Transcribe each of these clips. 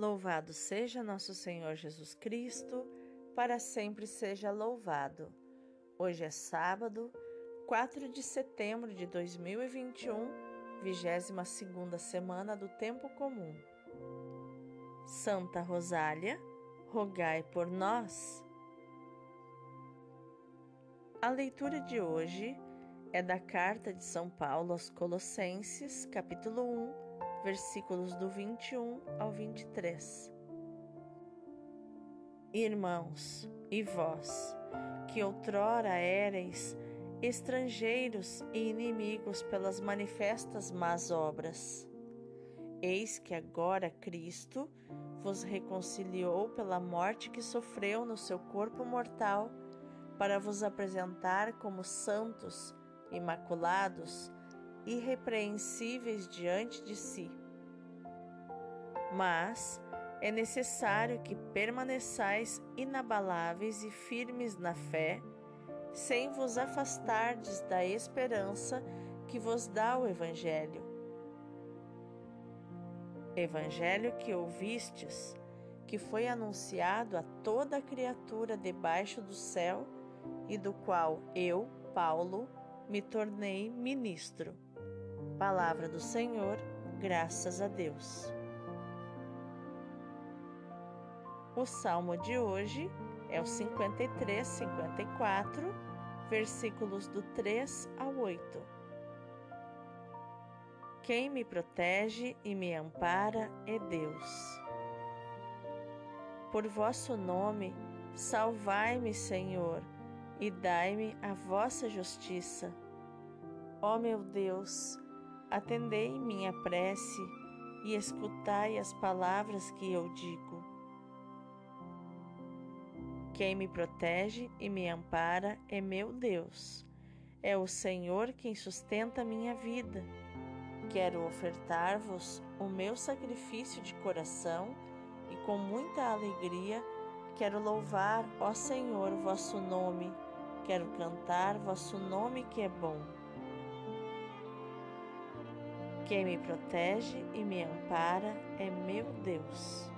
Louvado seja nosso Senhor Jesus Cristo, para sempre seja louvado. Hoje é sábado, 4 de setembro de 2021, 22 semana do Tempo Comum. Santa Rosália, rogai por nós. A leitura de hoje é da carta de São Paulo aos Colossenses, capítulo 1, versículos do 21 ao 23. Irmãos, e vós, que outrora éreis estrangeiros e inimigos pelas manifestas más obras, eis que agora Cristo vos reconciliou pela morte que sofreu no seu corpo mortal, para vos apresentar como santos, imaculados, irrepreensíveis diante de si. Mas é necessário que permaneçais inabaláveis e firmes na fé, sem vos afastardes da esperança que vos dá o Evangelho. Evangelho que ouvistes, que foi anunciado a toda criatura debaixo do céu e do qual eu, Paulo, me tornei ministro. Palavra do Senhor, graças a Deus. O salmo de hoje é o 53, 54, versículos do 3 ao 8. Quem me protege e me ampara é Deus. Por vosso nome, salvai-me, Senhor, e dai-me a vossa justiça. Ó meu Deus, Atendei minha prece e escutai as palavras que eu digo. Quem me protege e me ampara é meu Deus. É o Senhor quem sustenta minha vida. Quero ofertar-vos o meu sacrifício de coração e com muita alegria quero louvar, ó Senhor, vosso nome. Quero cantar vosso nome que é bom. Quem me protege e me ampara é meu Deus.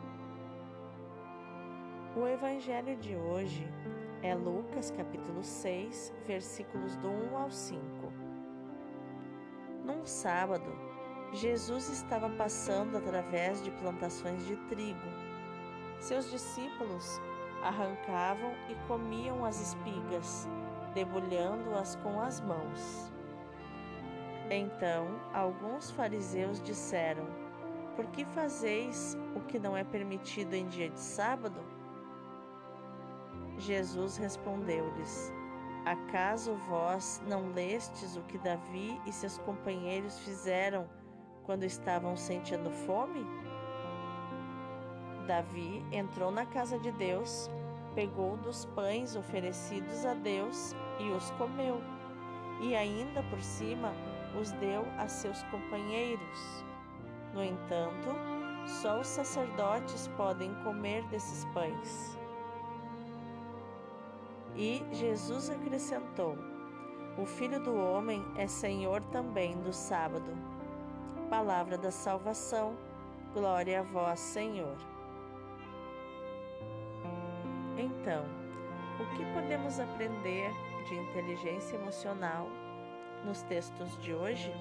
O evangelho de hoje é Lucas capítulo 6, versículos do 1 ao 5. Num sábado, Jesus estava passando através de plantações de trigo. Seus discípulos arrancavam e comiam as espigas, debulhando-as com as mãos. Então alguns fariseus disseram: Por que fazeis o que não é permitido em dia de sábado? Jesus respondeu-lhes: Acaso vós não lestes o que Davi e seus companheiros fizeram quando estavam sentindo fome? Davi entrou na casa de Deus, pegou dos pães oferecidos a Deus e os comeu, e ainda por cima os deu a seus companheiros. No entanto, só os sacerdotes podem comer desses pães. E Jesus acrescentou: O Filho do Homem é Senhor também do sábado. Palavra da salvação, glória a vós, Senhor. Então, o que podemos aprender de inteligência emocional nos textos de hoje?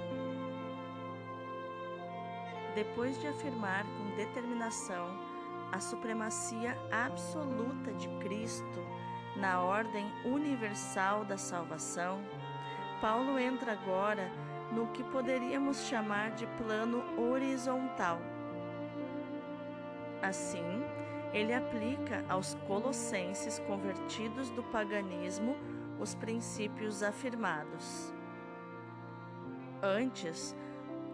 Depois de afirmar com determinação a supremacia absoluta de Cristo na ordem universal da salvação, Paulo entra agora no que poderíamos chamar de plano horizontal. Assim, ele aplica aos colossenses convertidos do paganismo os princípios afirmados. Antes,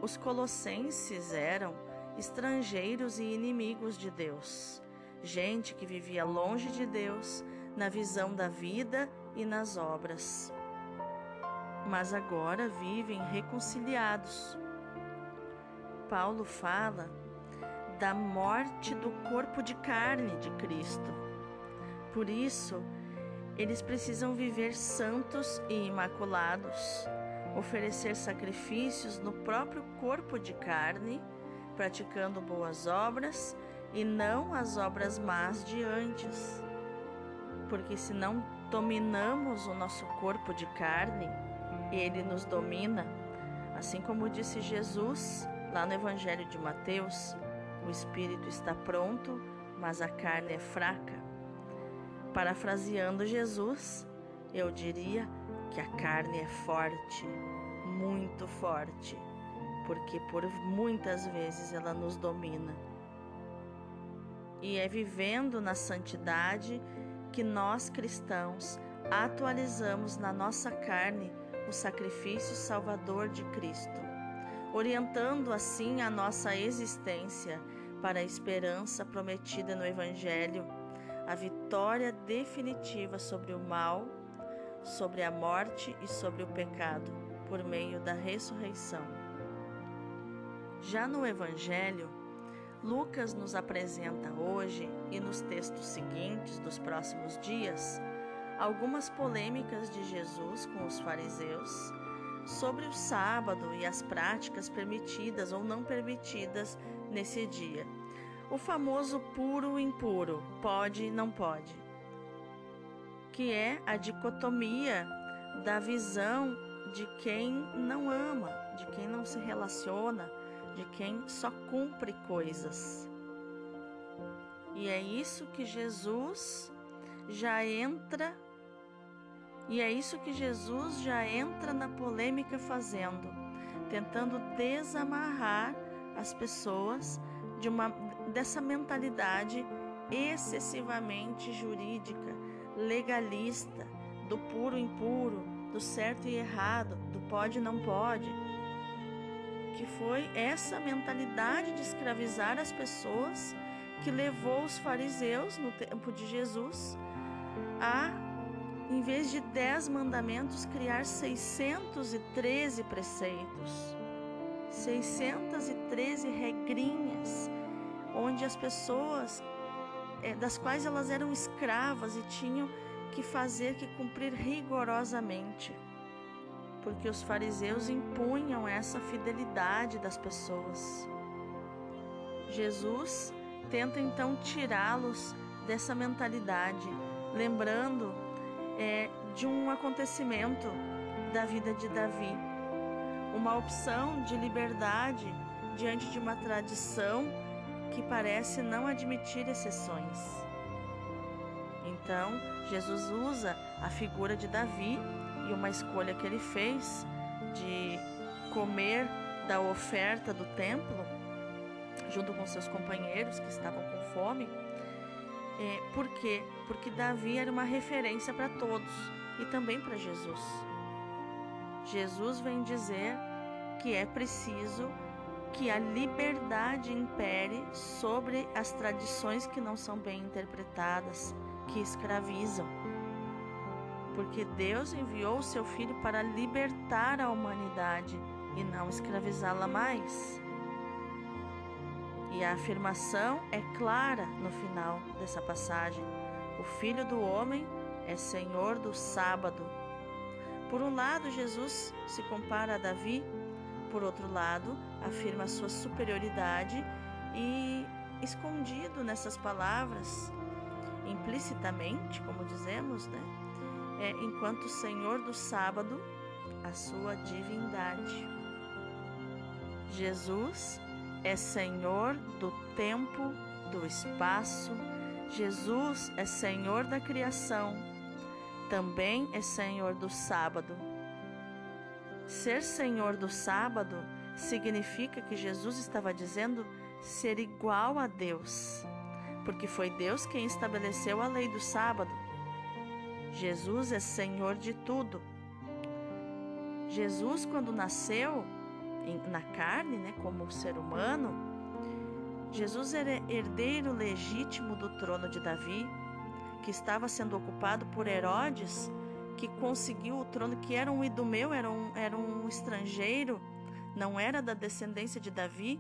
os colossenses eram estrangeiros e inimigos de Deus, gente que vivia longe de Deus na visão da vida e nas obras. Mas agora vivem reconciliados. Paulo fala da morte do corpo de carne de Cristo. Por isso, eles precisam viver santos e imaculados oferecer sacrifícios no próprio corpo de carne, praticando boas obras e não as obras más de antes. Porque se não dominamos o nosso corpo de carne, ele nos domina. Assim como disse Jesus lá no Evangelho de Mateus, o espírito está pronto, mas a carne é fraca. Parafraseando Jesus, eu diria que a carne é forte, muito forte, porque por muitas vezes ela nos domina. E é vivendo na santidade que nós cristãos atualizamos na nossa carne o sacrifício salvador de Cristo, orientando assim a nossa existência para a esperança prometida no Evangelho, a vitória definitiva sobre o mal, sobre a morte e sobre o pecado, por meio da ressurreição. Já no Evangelho, Lucas nos apresenta hoje e nos textos seguintes dos próximos dias algumas polêmicas de Jesus com os fariseus sobre o sábado e as práticas permitidas ou não permitidas nesse dia. O famoso puro impuro, pode e não pode, que é a dicotomia da visão de quem não ama, de quem não se relaciona, de quem só cumpre coisas. E é isso que Jesus já entra e é isso que Jesus já entra na polêmica fazendo, tentando desamarrar as pessoas de uma dessa mentalidade excessivamente jurídica, legalista, do puro e impuro, do certo e errado, do pode e não pode. Que foi essa mentalidade de escravizar as pessoas que levou os fariseus no tempo de Jesus a em vez de dez mandamentos, criar 613 preceitos, 613 regrinhas, onde as pessoas, é, das quais elas eram escravas e tinham que fazer, que cumprir rigorosamente, porque os fariseus impunham essa fidelidade das pessoas. Jesus tenta então tirá-los dessa mentalidade, lembrando é, de um acontecimento da vida de Davi, uma opção de liberdade diante de uma tradição que parece não admitir exceções. Então, Jesus usa a figura de Davi e uma escolha que ele fez de comer da oferta do templo, junto com seus companheiros que estavam com fome é, por quê? Porque Davi era uma referência para todos e também para Jesus. Jesus vem dizer que é preciso que a liberdade impere sobre as tradições que não são bem interpretadas, que escravizam. Porque Deus enviou o seu filho para libertar a humanidade e não escravizá-la mais. E a afirmação é clara no final dessa passagem: o Filho do Homem é Senhor do sábado. Por um lado, Jesus se compara a Davi, por outro lado, afirma sua superioridade e, escondido nessas palavras, implicitamente, como dizemos, né, é, enquanto Senhor do sábado, a sua divindade. Jesus é Senhor do tempo, do espaço. Jesus é Senhor da criação. Também é Senhor do sábado. Ser Senhor do sábado significa que Jesus estava dizendo ser igual a Deus, porque foi Deus quem estabeleceu a lei do sábado. Jesus é Senhor de tudo. Jesus, quando nasceu, na carne, né, como ser humano, Jesus era herdeiro legítimo do trono de Davi, que estava sendo ocupado por Herodes, que conseguiu o trono, que era um idumeu, era um, era um estrangeiro, não era da descendência de Davi,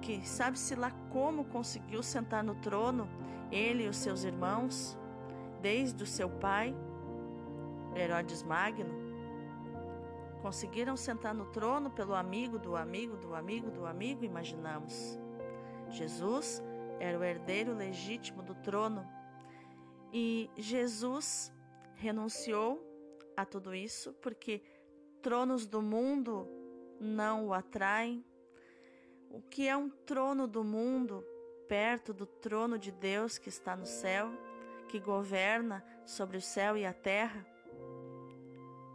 que sabe-se lá como conseguiu sentar no trono, ele e os seus irmãos, desde o seu pai, Herodes Magno, Conseguiram sentar no trono pelo amigo do amigo do amigo do amigo, imaginamos. Jesus era o herdeiro legítimo do trono. E Jesus renunciou a tudo isso porque tronos do mundo não o atraem. O que é um trono do mundo perto do trono de Deus que está no céu, que governa sobre o céu e a terra?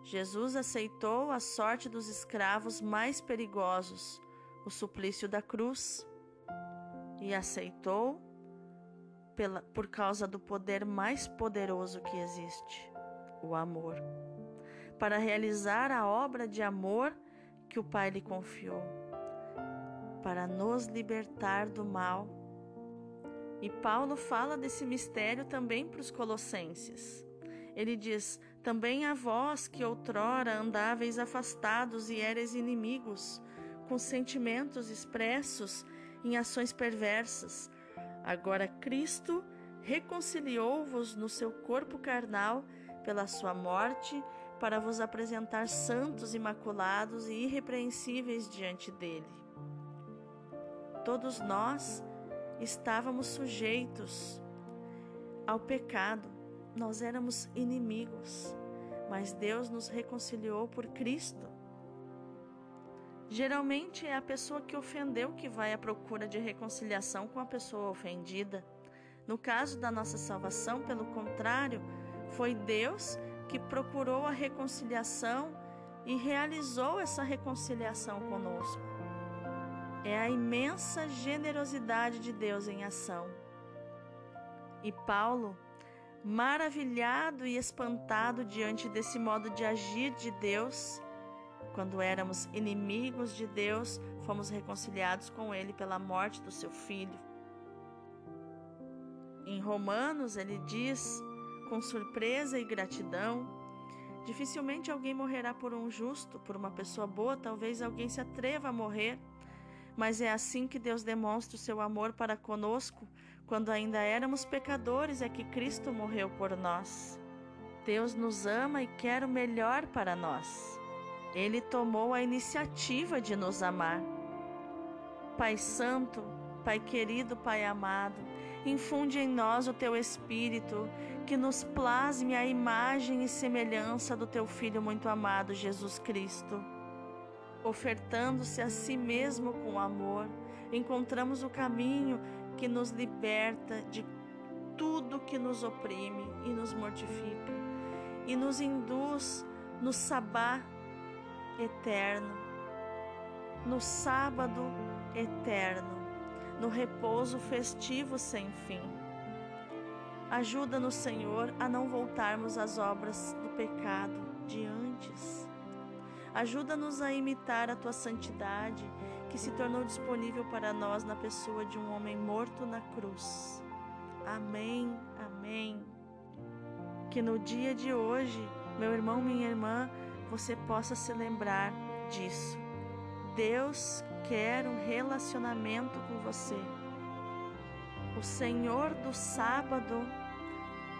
Jesus aceitou a sorte dos escravos mais perigosos, o suplício da cruz, e aceitou pela, por causa do poder mais poderoso que existe, o amor, para realizar a obra de amor que o Pai lhe confiou, para nos libertar do mal. E Paulo fala desse mistério também para os colossenses. Ele diz: Também a vós que outrora andáveis afastados e éreis inimigos, com sentimentos expressos em ações perversas, agora Cristo reconciliou-vos no seu corpo carnal pela sua morte para vos apresentar santos, imaculados e irrepreensíveis diante dele. Todos nós estávamos sujeitos ao pecado, nós éramos inimigos, mas Deus nos reconciliou por Cristo. Geralmente é a pessoa que ofendeu que vai à procura de reconciliação com a pessoa ofendida. No caso da nossa salvação, pelo contrário, foi Deus que procurou a reconciliação e realizou essa reconciliação conosco. É a imensa generosidade de Deus em ação. E Paulo, maravilhado e espantado diante desse modo de agir de Deus, quando éramos inimigos de Deus, fomos reconciliados com Ele pela morte do seu filho. Em Romanos, ele diz com surpresa e gratidão. Dificilmente alguém morrerá por um justo, por uma pessoa boa, talvez alguém se atreva a morrer. Mas é assim que Deus demonstra o seu amor para conosco, quando ainda éramos pecadores, é que Cristo morreu por nós. Deus nos ama e quer o melhor para nós. Ele tomou a iniciativa de nos amar. Pai Santo, Pai querido, Pai amado, infunde em nós o teu Espírito que nos plasme a imagem e semelhança do teu Filho muito amado, Jesus Cristo. Ofertando-se a si mesmo com amor, encontramos o caminho que nos liberta de tudo que nos oprime e nos mortifica, e nos induz no sabá eterno, no sábado eterno, no repouso festivo sem fim Ajuda-nos, Senhor, a não voltarmos às obras do pecado de antes. Ajuda-nos a imitar a tua santidade, que se tornou disponível para nós na pessoa de um homem morto na cruz. Amém, amém. Que no dia de hoje, meu irmão, minha irmã, você possa se lembrar disso. Deus quer um relacionamento com você. O Senhor do sábado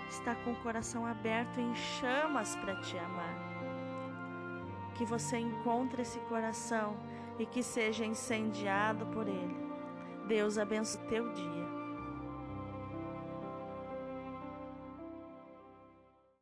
está com o coração aberto em chamas para te amar. Que você encontre esse coração e que seja incendiado por ele. Deus abençoe teu dia.